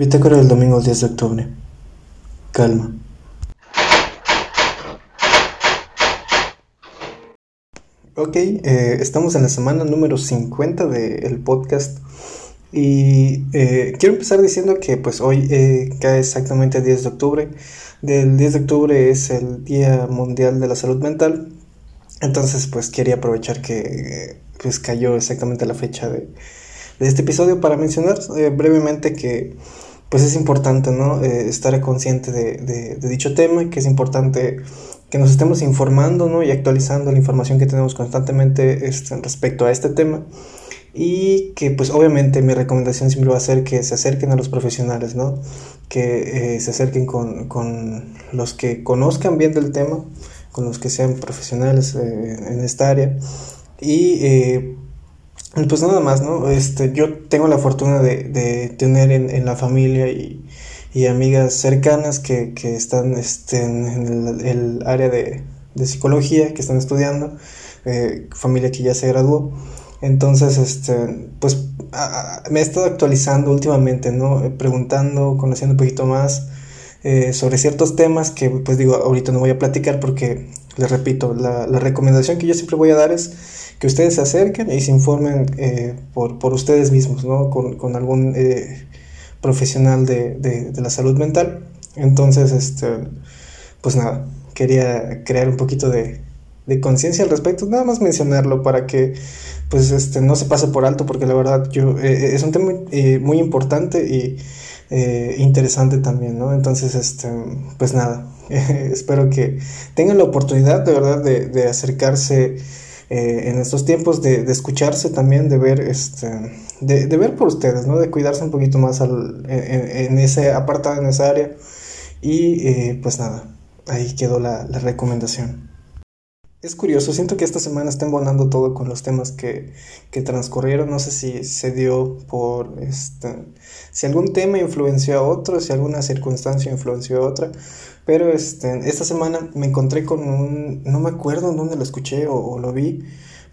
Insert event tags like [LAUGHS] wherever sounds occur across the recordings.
Bitácora del domingo 10 de octubre. Calma. Ok, eh, estamos en la semana número 50 del podcast y eh, quiero empezar diciendo que pues hoy eh, cae exactamente el 10 de octubre. Del 10 de octubre es el Día Mundial de la Salud Mental. Entonces pues quería aprovechar que pues cayó exactamente la fecha de, de este episodio para mencionar brevemente que pues es importante, ¿no? Eh, estar consciente de, dicho tema, que es importante que nos estemos informando, ¿no? Y actualizando la información que tenemos constantemente este, respecto a este tema. Y que pues obviamente mi recomendación siempre va a ser que se acerquen a los profesionales, ¿no? Que eh, se acerquen con, los que conozcan bien del tema, con los que sean profesionales eh, en esta área. Y pues nada más, ¿no? Este, yo tengo la fortuna de, tener en, la familia y, amigas cercanas que, están este, en el, área de, psicología, que están estudiando, eh, familia que ya se graduó. Entonces, este, pues me he estado actualizando últimamente, ¿no? Eh, preguntando, conociendo un poquito más eh, sobre ciertos temas que, pues digo, ahorita no voy a platicar porque, les repito, la, la recomendación que yo siempre voy a dar es que ustedes se acerquen y se informen eh, por, por, ustedes mismos, ¿no? Con, con algún eh, profesional de, de, la salud mental. Entonces, este, pues nada, quería crear un poquito de, de conciencia al respecto, nada más mencionarlo para que pues este, no se pase por alto, porque la verdad yo, eh, es un tema muy importante y interesante también, ¿no? Entonces, este, pues nada, [LAUGHS] espero que tengan la oportunidad de verdad de, de acercarse eh, en estos tiempos de, escucharse también, de ver, este, de, ver por ustedes, ¿no? De cuidarse un poquito más al, en, ese apartado, en esa área. Y eh, pues nada, ahí quedó la, recomendación. Es curioso, siento que esta semana está embonando todo con los temas que, que, transcurrieron. No sé si se dio por este, si algún tema influenció a otro, si alguna circunstancia influenció a otra. Pero este, esta semana me encontré con un, no me acuerdo dónde lo escuché o, lo vi,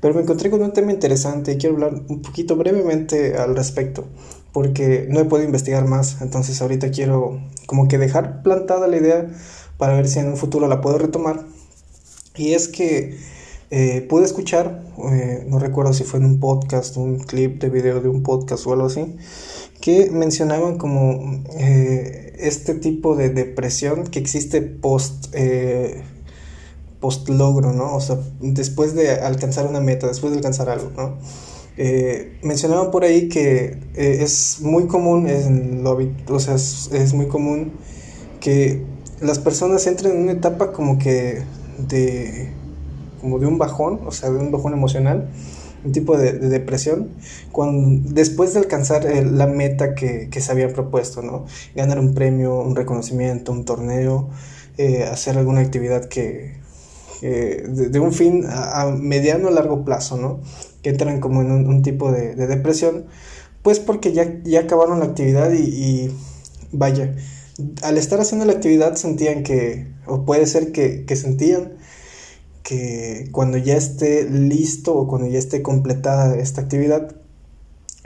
pero me encontré con un tema interesante y quiero hablar un poquito brevemente al respecto, porque no he podido investigar más, entonces ahorita quiero como que dejar plantada la idea para ver si en un futuro la puedo retomar. Y es que eh, pude escuchar, eh, no recuerdo si fue en un podcast, un clip de video de un podcast o algo así, que mencionaban como eh, este tipo de depresión que existe post, eh, post logro, ¿no? O sea, después de alcanzar una meta, después de alcanzar algo, ¿no? Eh, mencionaban por ahí que es muy común, en lo, o sea, es, muy común que las personas entren en una etapa como que de, como de un bajón, o sea, de un bajón emocional, un tipo de, depresión, cuando, después de alcanzar la meta que, se había propuesto, ¿no? Ganar un premio, un reconocimiento, un torneo, eh, hacer alguna actividad que, de, un fin a, mediano o largo plazo, ¿no? Que entran como en un, tipo de, depresión, pues porque ya, ya acabaron la actividad y, vaya, al estar haciendo la actividad sentían que, o puede ser que, que sentían que cuando ya esté listo o cuando ya esté completada esta actividad,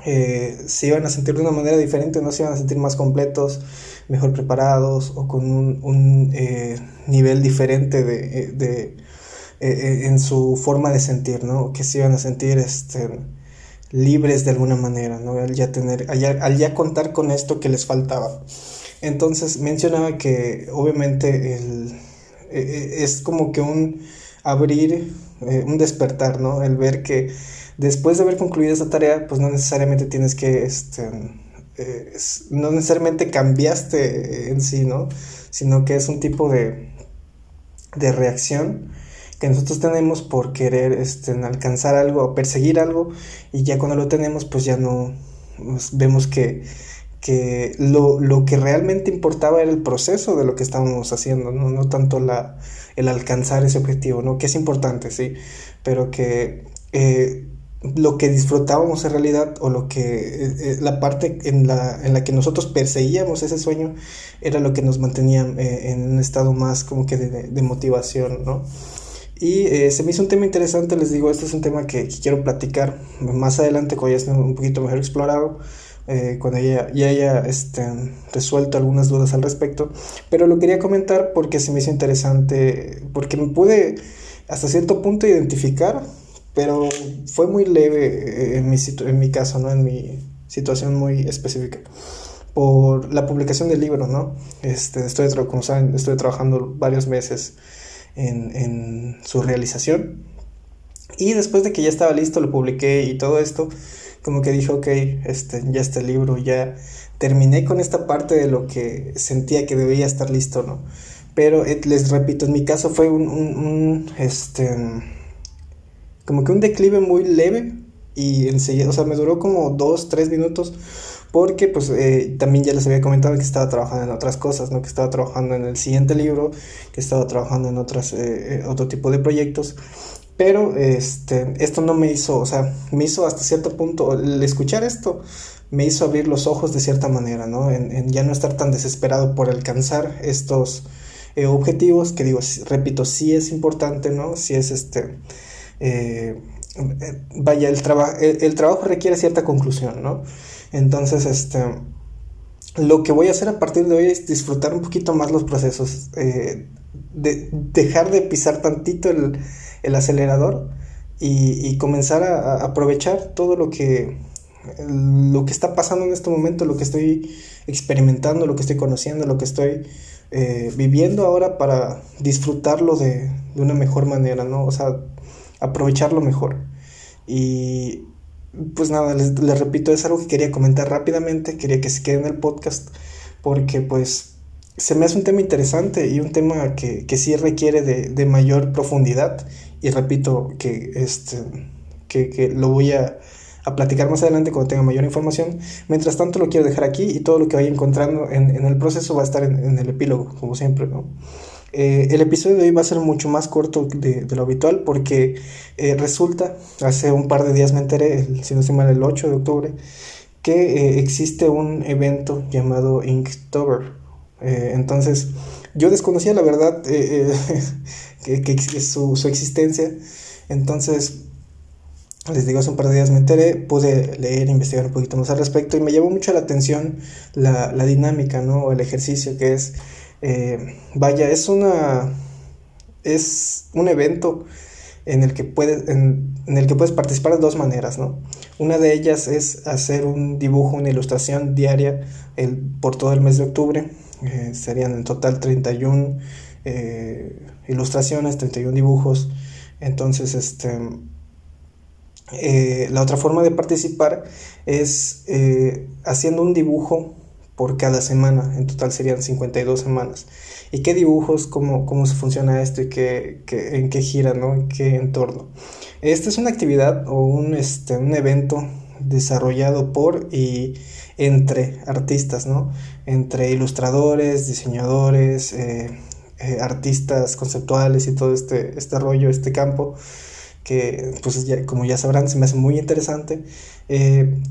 eh, se iban a sentir de una manera diferente, no se iban a sentir más completos, mejor preparados o con un, eh, nivel diferente de, eh, en su forma de sentir, ¿no? Que se iban a sentir este, libres de alguna manera, ¿no? Al ya, tener, al ya, contar con esto que les faltaba. Entonces mencionaba que obviamente es como que un abrir eh, un despertar, ¿no? El ver que después de haber concluido esa tarea, pues no necesariamente tienes que, este, eh, no necesariamente cambiaste en sí, ¿no? Sino que es un tipo de, de reacción que nosotros tenemos por querer este, alcanzar algo o perseguir algo y ya cuando lo tenemos pues ya no pues, vemos que, que lo, lo, que realmente importaba era el proceso de lo que estábamos haciendo, no, no tanto la, el alcanzar ese objetivo, ¿no? Que es importante, sí, pero que eh, lo que disfrutábamos en realidad o lo que eh, eh, la parte en la, en la que nosotros perseguíamos ese sueño era lo que nos mantenía en un estado más como que de, motivación, ¿no? Y se me hizo un tema interesante, les digo, este es un tema que, quiero platicar más adelante cuando ya esté un poquito mejor explorado, eh, cuando ya, ya haya este, resuelto algunas dudas al respecto. Pero lo quería comentar porque se me hizo interesante, porque me pude hasta cierto punto identificar, pero fue muy leve eh, en mi, en mi caso, ¿no? En mi situación muy específica por la publicación del libro, ¿no? Este, estoy, como saben, estoy trabajando varios meses en, en, su realización. Y después de que ya estaba listo, lo publiqué y todo esto, como que dije, ok, este, ya este libro, ya terminé con esta parte de lo que sentía que debía estar listo, ¿no? Pero eh, les repito, en mi caso fue un, un, un, este, como que un declive muy leve y enseguida, o sea, me duró como dos, tres minutos porque pues eh, también ya les había comentado que estaba trabajando en otras cosas, ¿no? Que estaba trabajando en el siguiente libro, que estaba trabajando en otras, eh, otro tipo de proyectos. Pero este, esto no me hizo, o sea, me hizo hasta cierto punto, el escuchar esto me hizo abrir los ojos de cierta manera, ¿no? En, ya no estar tan desesperado por alcanzar estos eh, objetivos, que digo, repito, sí es importante, ¿no? Sí es este, eh, vaya, el, el, trabajo requiere cierta conclusión, ¿no? Entonces, este, lo que voy a hacer a partir de hoy es disfrutar un poquito más los procesos, eh, de, dejar de pisar tantito el el acelerador y, comenzar a, aprovechar todo lo que, lo que está pasando en este momento, lo que estoy experimentando, lo que estoy conociendo, lo que estoy eh, viviendo ahora para disfrutarlo de, una mejor manera, ¿no? O sea, aprovecharlo mejor. Y pues nada, les, repito, es algo que quería comentar rápidamente, quería que se quede en el podcast, porque pues se me hace un tema interesante y un tema que, que sí requiere de, de mayor profundidad y repito que, este, que, lo voy a, platicar más adelante cuando tenga mayor información. Mientras tanto lo quiero dejar aquí y todo lo que vaya encontrando en, el proceso va a estar en, el epílogo, como siempre. ¿no? Eh, el episodio de hoy va a ser mucho más corto de, lo habitual porque eh, resulta, hace un par de días me enteré, el, si no se mal el 8 de octubre, que eh, existe un evento llamado Inktober. Entonces, yo desconocía la verdad [LAUGHS] que, que su, existencia. Entonces, les digo, hace un par de días me enteré, pude leer, investigar un poquito más al respecto y me llamó mucho la atención la, dinámica, ¿no? El ejercicio que es, eh, vaya, es una, es un evento en el que puedes, en, el que puedes participar de dos maneras, ¿no? Una de ellas es hacer un dibujo, una ilustración diaria el, por todo el mes de octubre. Eh, serían en total 31 eh, ilustraciones, 31 dibujos. Entonces, este, eh, la otra forma de participar es haciendo un dibujo por cada semana. En total serían 52 semanas. ¿Y qué dibujos? ¿Cómo, cómo se funciona esto? ¿Y qué, en qué gira? ¿no? ¿En qué entorno? Esta es una actividad o un, este, un evento desarrollado por y entre artistas, ¿no? Entre ilustradores, diseñadores, eh, eh, artistas conceptuales y todo este, este rollo, este campo, que pues como ya sabrán se me hace muy interesante. Eh,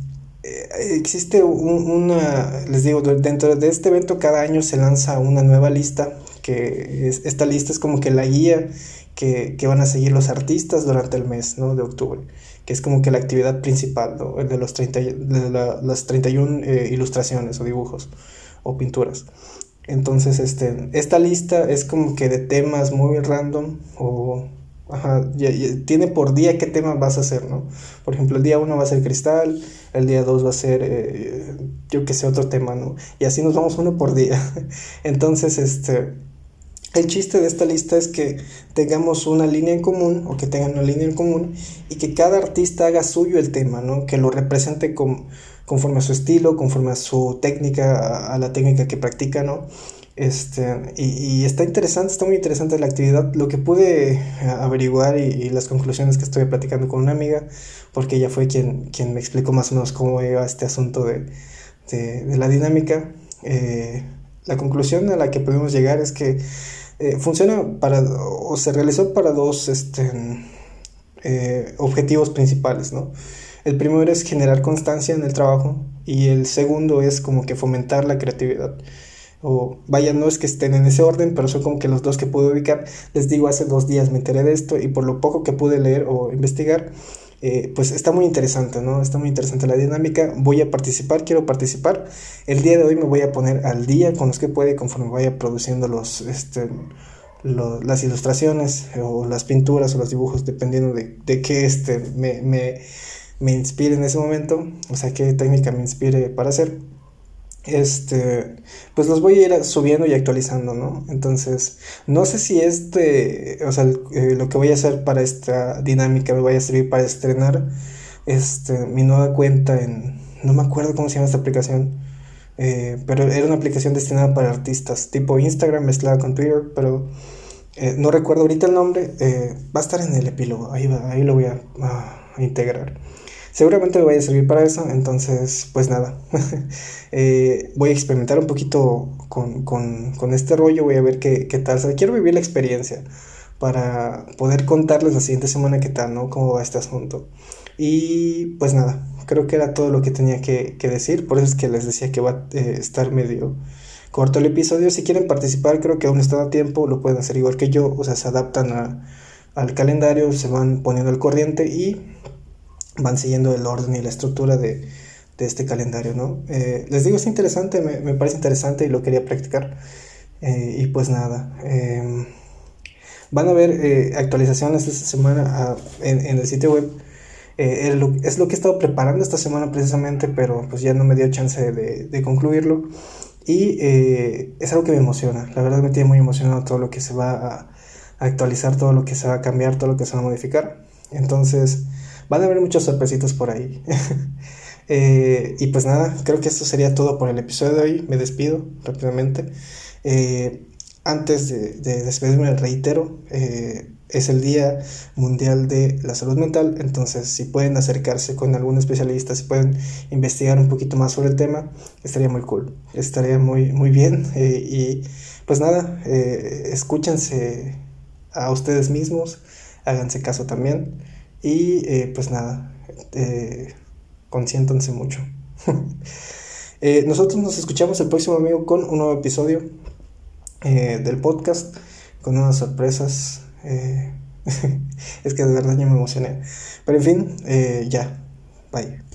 existe una, les digo, dentro de este evento cada año se lanza una nueva lista, que esta lista es como que la guía que, que, van a seguir los artistas durante el mes ¿no? de octubre, que es como que la actividad principal, ¿no? de, los 30, de las 31 ilustraciones o dibujos o pinturas. Entonces, este, esta lista es como que de temas muy random o ajá, tiene por día qué tema vas a hacer, ¿no? Por ejemplo, el día 1 va a ser cristal, el día 2 va a ser, eh, yo que sé, otro tema, ¿no? Y así nos vamos uno por día. [LAUGHS] Entonces, este, el chiste de esta lista es que tengamos una línea en común o que tengan una línea en común y que cada artista haga suyo el tema, ¿no? Que lo represente como conforme a su estilo, conforme a su técnica, a, la técnica que practica, ¿no? Este, y, está interesante, está muy interesante la actividad. Lo que pude eh, averiguar y, las conclusiones que estoy platicando con una amiga, porque ella fue quien, quien me explicó más o menos cómo iba este asunto de, de, la dinámica. Eh, la conclusión a la que pudimos llegar es que eh, funciona para, o se realizó para dos este, objetivos principales, ¿no? El primero es generar constancia en el trabajo y el segundo es como que fomentar la creatividad. O vaya, no es que estén en ese orden, pero son como que los dos que pude ubicar. Les digo, hace dos días me enteré de esto y por lo poco que pude leer o investigar, eh, pues está muy interesante, ¿no? Está muy interesante la dinámica. Voy a participar, quiero participar. El día de hoy me voy a poner al día con los que puede conforme vaya produciendo los, este, las ilustraciones o las pinturas o los dibujos, dependiendo de, de qué este, me, me, me inspire en ese momento, o sea, qué técnica me inspire para hacer este, pues los voy a ir subiendo y actualizando, ¿no? Entonces, no sé si este, o sea, eh, lo que voy a hacer para esta dinámica me vaya a servir para estrenar este, mi nueva cuenta en, no me acuerdo cómo se llama esta aplicación, eh, pero era una aplicación destinada para artistas, tipo Instagram mezclada con Twitter, pero eh, no recuerdo ahorita el nombre, va a estar en el epílogo, ahí, ahí lo voy a integrar. Seguramente me vaya a servir para eso, entonces pues nada, [LAUGHS] eh, voy a experimentar un poquito con, con, con, este rollo, voy a ver qué, qué tal, quiero vivir la experiencia para poder contarles la siguiente semana qué tal, ¿no? Cómo va este asunto. Y pues nada, creo que era todo lo que tenía que, que decir, por eso es que les decía que va a eh, estar medio corto el episodio. Si quieren participar, creo que aún está a tiempo, lo pueden hacer igual que yo, o sea, se adaptan a, al calendario, se van poniendo al corriente y van siguiendo el orden y la estructura de, este calendario, ¿no? Eh, les digo, es interesante, me, parece interesante y lo quería practicar. Eh, y pues nada, em, van a haber eh, actualizaciones esta semana ah, en, el sitio web. es lo que he estado preparando esta semana precisamente, pero pues ya no me dio chance de, concluirlo. Y es algo que me emociona, la verdad me tiene muy emocionado todo lo que se va a actualizar, todo lo que se va a cambiar, todo lo que se va a modificar. Entonces, Van a haber muchos sorpresitos por ahí. [LAUGHS] Eh, y pues nada, creo que esto sería todo por el episodio de hoy. Me despido rápidamente. Eh, antes de, despedirme, reitero, eh, es el Día Mundial de la Salud Mental, entonces si pueden acercarse con algún especialista, si pueden investigar un poquito más sobre el tema, estaría muy cool, estaría muy, muy bien. y pues nada, escúchense a ustedes mismos, háganse caso también. Y eh, pues nada, eh, consiéntanse mucho. [LAUGHS] Eh, nosotros nos escuchamos el próximo amigo con un nuevo episodio del podcast, con nuevas sorpresas. [LAUGHS] es que de verdad ya me emocioné. Pero en fin, ya, bye.